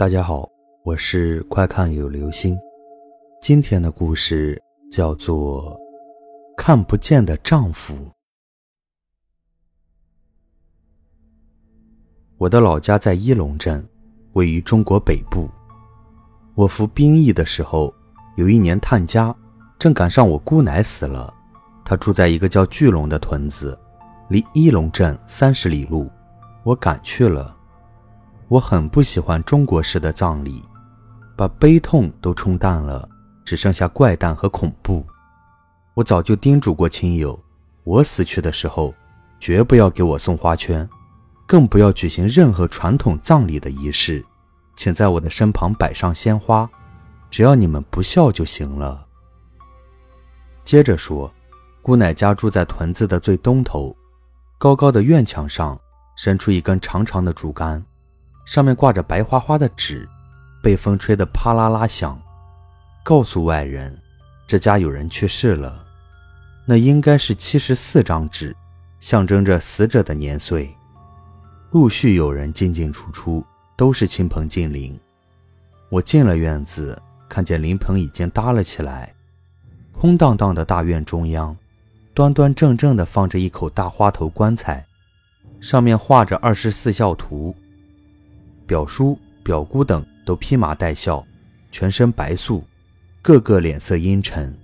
大家好，我是快看有流星。今天的故事叫做《看不见的丈夫》。我的老家在一龙镇，位于中国北部。我服兵役的时候，有一年探家，正赶上我姑奶死了。她住在一个叫巨龙的屯子，离一龙镇三十里路。我赶去了。我很不喜欢中国式的葬礼，把悲痛都冲淡了，只剩下怪诞和恐怖。我早就叮嘱过亲友，我死去的时候，绝不要给我送花圈，更不要举行任何传统葬礼的仪式，请在我的身旁摆上鲜花，只要你们不笑就行了。接着说，姑奶家住在屯子的最东头，高高的院墙上伸出一根长长的竹竿。上面挂着白花花的纸，被风吹得啪啦啦响，告诉外人，这家有人去世了。那应该是七十四张纸，象征着死者的年岁。陆续有人进进出出，都是亲朋近邻。我进了院子，看见灵棚已经搭了起来，空荡荡的大院中央，端端正正地放着一口大花头棺材，上面画着二十四孝图。表叔、表姑等都披麻戴孝，全身白素，个个脸色阴沉。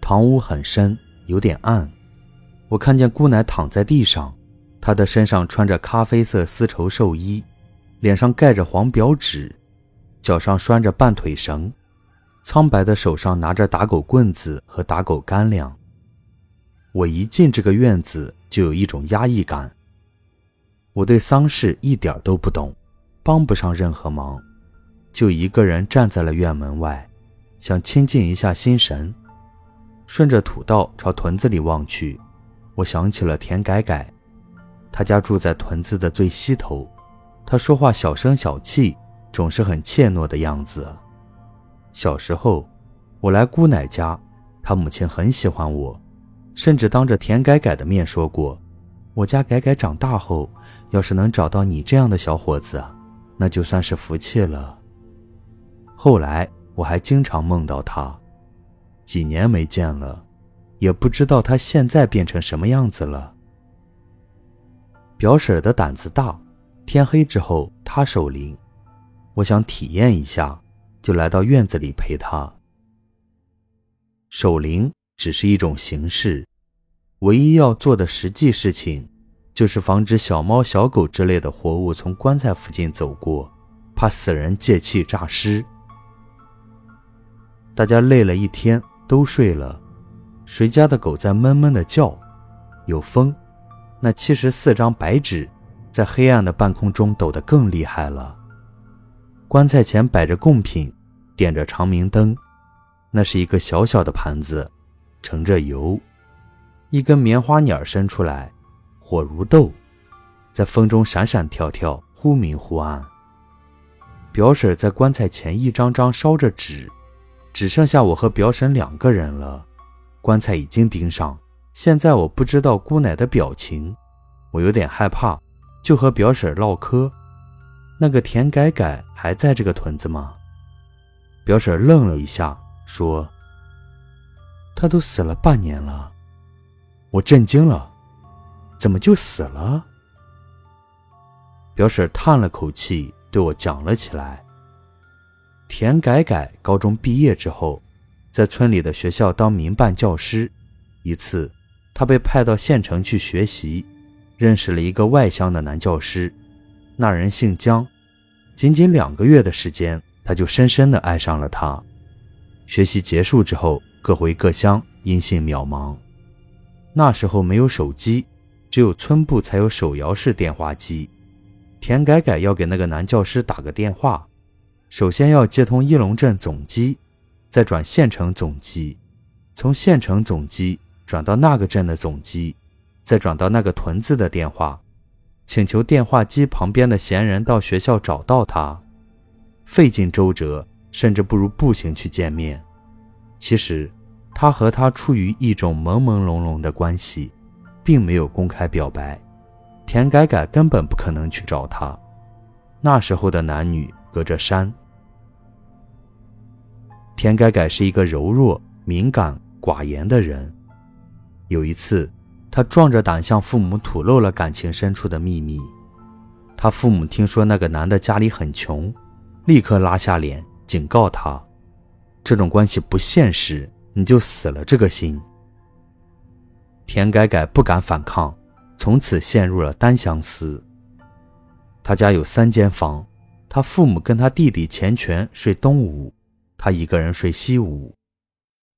堂屋很深，有点暗。我看见姑奶躺在地上，她的身上穿着咖啡色丝绸寿衣，脸上盖着黄表纸，脚上拴着半腿绳，苍白的手上拿着打狗棍子和打狗干粮。我一进这个院子，就有一种压抑感。我对丧事一点都不懂。帮不上任何忙，就一个人站在了院门外，想清静一下心神。顺着土道朝屯子里望去，我想起了田改改，他家住在屯子的最西头。他说话小声小气，总是很怯懦的样子。小时候，我来姑奶家，他母亲很喜欢我，甚至当着田改改的面说过：“我家改改长大后，要是能找到你这样的小伙子。”那就算是福气了。后来我还经常梦到他，几年没见了，也不知道他现在变成什么样子了。表婶的胆子大，天黑之后她守灵，我想体验一下，就来到院子里陪她。守灵只是一种形式，唯一要做的实际事情。就是防止小猫、小狗之类的活物从棺材附近走过，怕死人借气诈尸。大家累了一天，都睡了。谁家的狗在闷闷的叫？有风，那七十四张白纸在黑暗的半空中抖得更厉害了。棺材前摆着贡品，点着长明灯，那是一个小小的盘子，盛着油，一根棉花捻伸出来。火如豆，在风中闪闪跳跳，忽明忽暗。表婶在棺材前一张张烧着纸，只剩下我和表婶两个人了。棺材已经钉上，现在我不知道姑奶的表情，我有点害怕，就和表婶唠嗑。那个田改改还在这个屯子吗？表婶愣了一下，说：“他都死了半年了。”我震惊了。怎么就死了？表婶叹了口气，对我讲了起来。田改改高中毕业之后，在村里的学校当民办教师。一次，他被派到县城去学习，认识了一个外乡的男教师，那人姓姜。仅仅两个月的时间，他就深深的爱上了她。学习结束之后，各回各乡，音信渺茫。那时候没有手机。只有村部才有手摇式电话机。田改改要给那个男教师打个电话，首先要接通一龙镇总机，再转县城总机，从县城总机转到那个镇的总机，再转到那个屯子的电话，请求电话机旁边的闲人到学校找到他。费尽周折，甚至不如步行去见面。其实，他和他处于一种朦朦胧胧的关系。并没有公开表白，田改改根本不可能去找他。那时候的男女隔着山。田改改是一个柔弱、敏感、寡言的人。有一次，他壮着胆向父母吐露了感情深处的秘密。他父母听说那个男的家里很穷，立刻拉下脸警告他：“这种关系不现实，你就死了这个心。”田改改不敢反抗，从此陷入了单相思。他家有三间房，他父母跟他弟弟钱权睡东屋。他一个人睡西屋。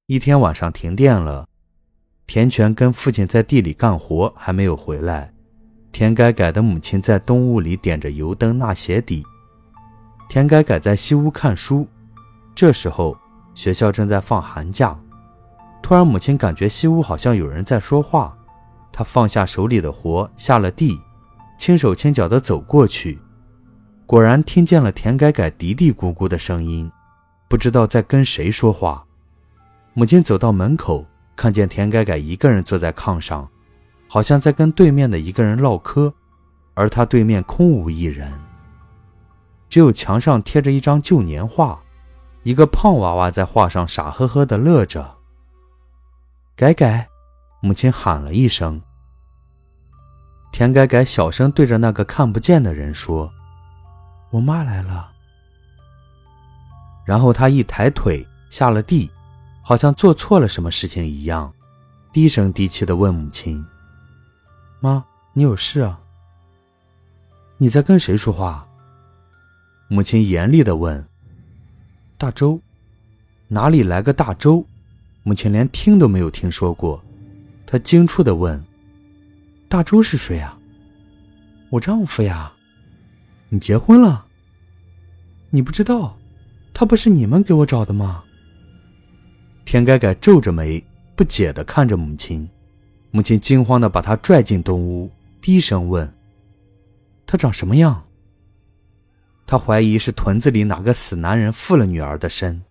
一天晚上停电了，田全跟父亲在地里干活，还没有回来。田改改的母亲在东屋里点着油灯纳鞋底，田改改在西屋看书。这时候学校正在放寒假，突然母亲感觉西屋好像有人在说话，她放下手里的活，下了地，轻手轻脚地走过去，果然听见了田改改嘀嘀咕咕的声音。不知道在跟谁说话。母亲走到门口，看见田改改一个人坐在炕上，好像在跟对面的一个人唠嗑，而他对面空无一人，只有墙上贴着一张旧年画，一个胖娃娃在画上傻呵呵地乐着。改改，母亲喊了一声。田改改小声对着那个看不见的人说：“我妈来了。”然后他一抬腿下了地，好像做错了什么事情一样，低声低气的问母亲：“妈，你有事啊？你在跟谁说话？”母亲严厉的问：“大周，哪里来个大周？”母亲连听都没有听说过，她惊触的问：“大周是谁啊？”“我丈夫呀。”“你结婚了？”“你不知道。”他不是你们给我找的吗？田改改皱着眉，不解的看着母亲。母亲惊慌的把他拽进东屋，低声问：“他长什么样？”他怀疑是屯子里哪个死男人附了女儿的身。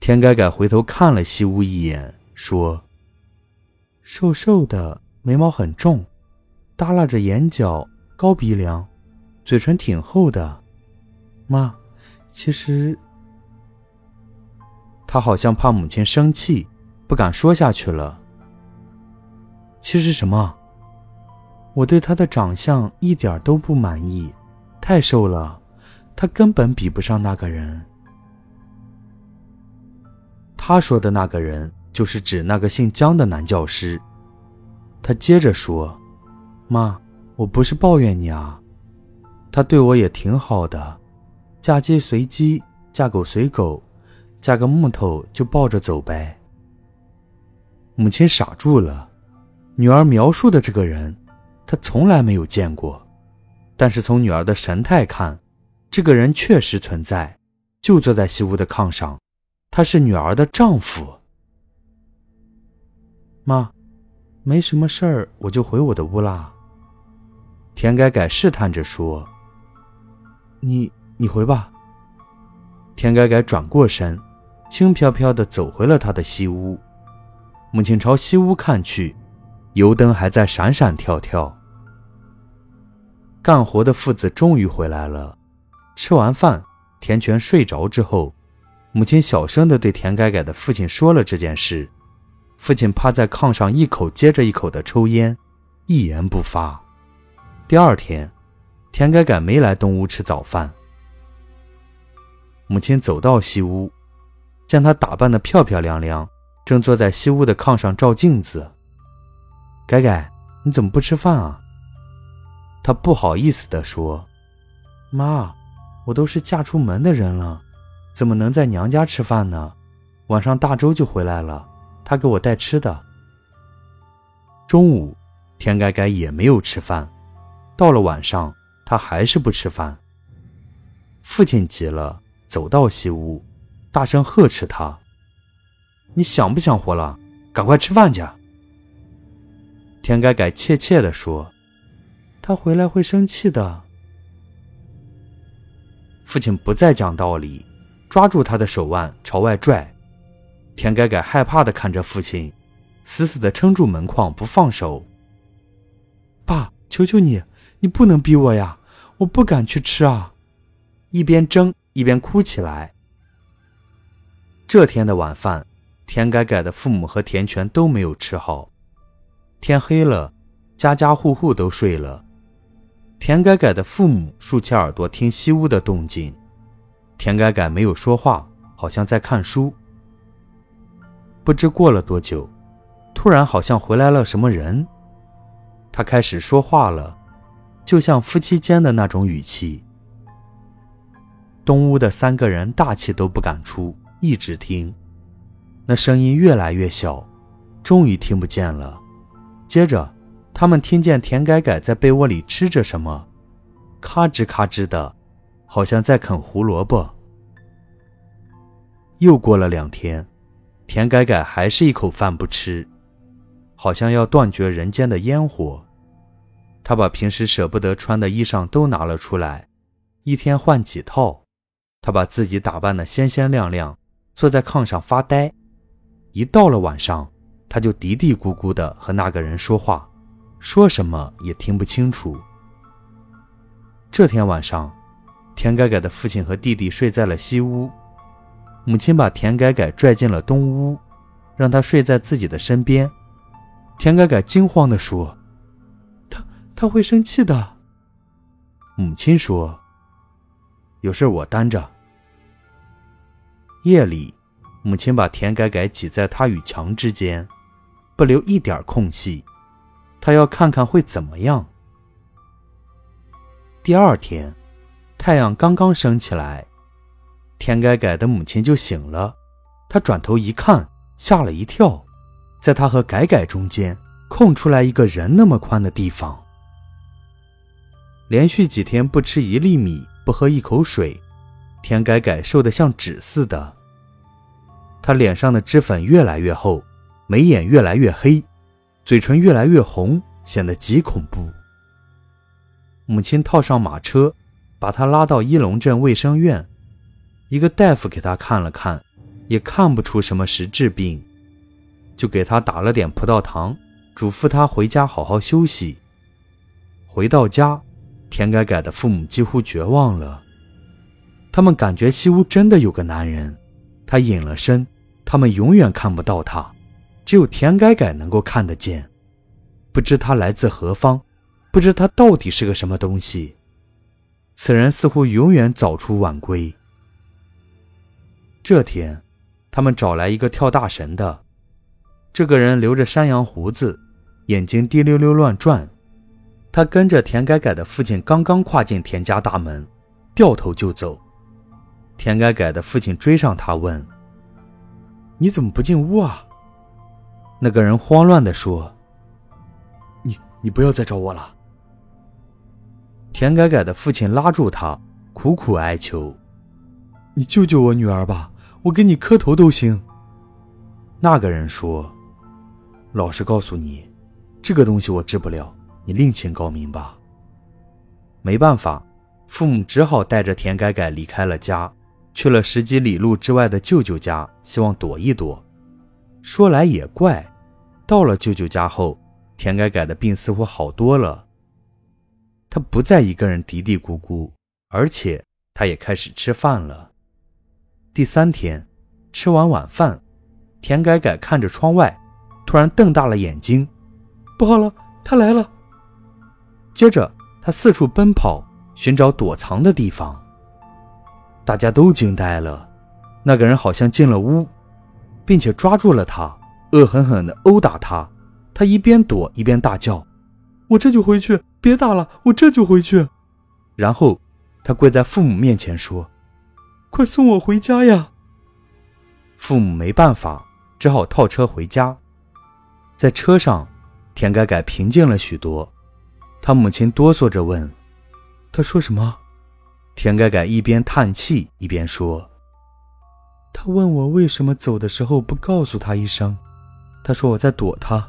田改改回头看了西屋一眼，说：“瘦瘦的，眉毛很重，耷拉着眼角，高鼻梁，嘴唇挺厚的。妈。”其实，他好像怕母亲生气，不敢说下去了。其实什么？我对他的长相一点都不满意，太瘦了，他根本比不上那个人。他说的那个人，就是指那个姓姜的男教师。他接着说：“妈，我不是抱怨你啊，他对我也挺好的。”嫁鸡随鸡，嫁狗随狗，嫁个木头就抱着走呗。母亲傻住了，女儿描述的这个人，她从来没有见过，但是从女儿的神态看，这个人确实存在，就坐在西屋的炕上，他是女儿的丈夫。妈，没什么事儿，我就回我的屋啦。田改改试探着说：“你。”你回吧。田改改转过身，轻飘飘的走回了他的西屋。母亲朝西屋看去，油灯还在闪闪跳跳。干活的父子终于回来了。吃完饭，田全睡着之后，母亲小声地对田改改的父亲说了这件事。父亲趴在炕上，一口接着一口地抽烟，一言不发。第二天，田改改没来东屋吃早饭。母亲走到西屋，见她打扮的漂漂亮亮，正坐在西屋的炕上照镜子。改改，你怎么不吃饭啊？她不好意思地说：“妈，我都是嫁出门的人了，怎么能在娘家吃饭呢？晚上大周就回来了，他给我带吃的。”中午，田改改也没有吃饭，到了晚上，他还是不吃饭。父亲急了。走到西屋，大声呵斥他：“你想不想活了？赶快吃饭去！”田改改怯怯地说：“他回来会生气的。”父亲不再讲道理，抓住他的手腕朝外拽。田改改害怕地看着父亲，死死地撑住门框不放手。“爸，求求你，你不能逼我呀！我不敢去吃啊！”一边争一边哭起来。这天的晚饭，田改改的父母和田全都没有吃好。天黑了，家家户户都睡了。田改改的父母竖起耳朵听西屋的动静，田改改没有说话，好像在看书。不知过了多久，突然好像回来了什么人，他开始说话了，就像夫妻间的那种语气。东屋的三个人大气都不敢出。一直听，那声音越来越小，终于听不见了。接着，他们听见田改改在被窝里吃着什么，咔吱咔吱的，好像在啃胡萝卜。又过了两天，田改改还是一口饭不吃，好像要断绝人间的烟火。他把平时舍不得穿的衣裳都拿了出来，一天换几套。他把自己打扮得鲜鲜亮亮。坐在炕上发呆，一到了晚上，他就嘀嘀咕咕地和那个人说话，说什么也听不清楚。这天晚上，田改改的父亲和弟弟睡在了西屋，母亲把田改改拽进了东屋，让他睡在自己的身边。田改改惊慌地说：“他他会生气的。”母亲说：“有事我担着。”夜里，母亲把田改改挤在他与墙之间，不留一点空隙。他要看看会怎么样。第二天，太阳刚刚升起来，田改改的母亲就醒了。她转头一看，吓了一跳，在她和改改中间空出来一个人那么宽的地方。连续几天不吃一粒米，不喝一口水。田改改瘦得像纸似的，他脸上的脂粉越来越厚，眉眼越来越黑，嘴唇越来越红，显得极恐怖。母亲套上马车，把他拉到一龙镇卫生院，一个大夫给他看了看，也看不出什么实质病，就给他打了点葡萄糖，嘱咐他回家好好休息。回到家，田改改的父母几乎绝望了。他们感觉西屋真的有个男人，他隐了身，他们永远看不到他，只有田改改能够看得见。不知他来自何方，不知他到底是个什么东西。此人似乎永远早出晚归。这天，他们找来一个跳大神的，这个人留着山羊胡子，眼睛滴溜溜乱转。他跟着田改改的父亲刚刚跨进田家大门，掉头就走。田改改的父亲追上他，问：“你怎么不进屋啊？”那个人慌乱地说：“你你不要再找我了。”田改改的父亲拉住他，苦苦哀求：“你救救我女儿吧，我给你磕头都行。”那个人说：“老实告诉你，这个东西我治不了，你另请高明吧。”没办法，父母只好带着田改改离开了家。去了十几里路之外的舅舅家，希望躲一躲。说来也怪，到了舅舅家后，田改改的病似乎好多了。他不再一个人嘀嘀咕咕，而且他也开始吃饭了。第三天，吃完晚饭，田改改看着窗外，突然瞪大了眼睛：“不好了，他来了！”接着，他四处奔跑，寻找躲藏的地方。大家都惊呆了，那个人好像进了屋，并且抓住了他，恶狠狠地殴打他。他一边躲一边大叫：“我这就回去，别打了，我这就回去。”然后他跪在父母面前说：“快送我回家呀！”父母没办法，只好套车回家。在车上，田改改平静了许多。他母亲哆嗦着问：“他说什么？”田改改一边叹气一边说：“他问我为什么走的时候不告诉他一声，他说我在躲他，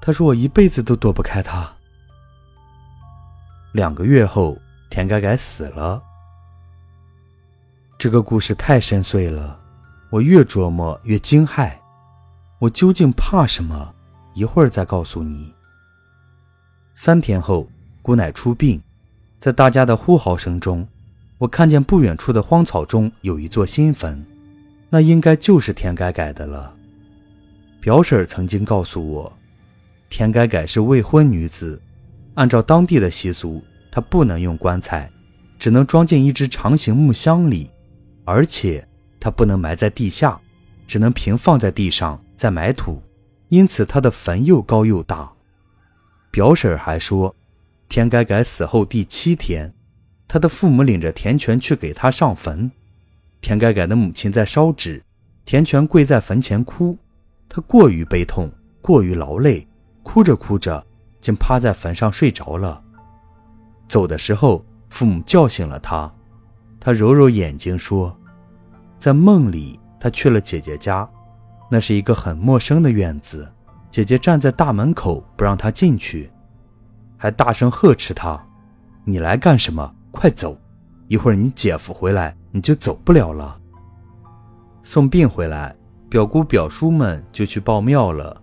他说我一辈子都躲不开他。”两个月后，田改改死了。这个故事太深邃了，我越琢磨越惊骇。我究竟怕什么？一会儿再告诉你。三天后，姑奶出殡，在大家的呼号声中。我看见不远处的荒草中有一座新坟，那应该就是田改改的了。表婶曾经告诉我，田改改是未婚女子，按照当地的习俗，他不能用棺材，只能装进一只长形木箱里，而且他不能埋在地下，只能平放在地上再埋土，因此他的坟又高又大。表婶还说，田改改死后第七天。他的父母领着田全去给他上坟，田改改的母亲在烧纸，田全跪在坟前哭，他过于悲痛，过于劳累，哭着哭着，竟趴在坟上睡着了。走的时候，父母叫醒了他，他揉揉眼睛说，在梦里他去了姐姐家，那是一个很陌生的院子，姐姐站在大门口不让他进去，还大声呵斥他：“你来干什么？”快走！一会儿你姐夫回来，你就走不了了。送殡回来，表姑表叔们就去报庙了，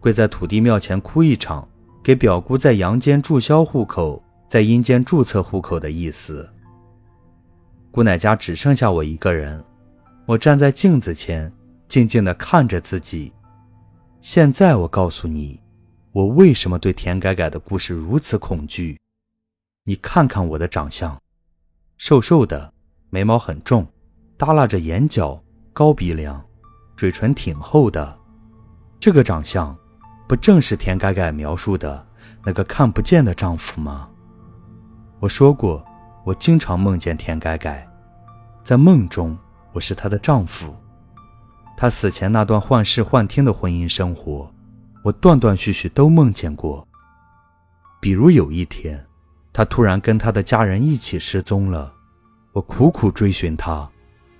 跪在土地庙前哭一场，给表姑在阳间注销户口，在阴间注册户口的意思。姑奶家只剩下我一个人，我站在镜子前，静静地看着自己。现在我告诉你，我为什么对田改改的故事如此恐惧。你看看我的长相，瘦瘦的，眉毛很重，耷拉着眼角，高鼻梁，嘴唇挺厚的。这个长相，不正是田改改描述的那个看不见的丈夫吗？我说过，我经常梦见田改改，在梦中我是她的丈夫。她死前那段幻视幻听的婚姻生活，我断断续续都梦见过。比如有一天。他突然跟他的家人一起失踪了，我苦苦追寻他，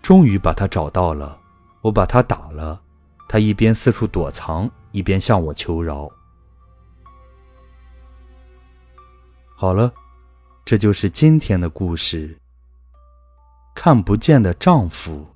终于把他找到了。我把他打了，他一边四处躲藏，一边向我求饶。好了，这就是今天的故事。看不见的丈夫。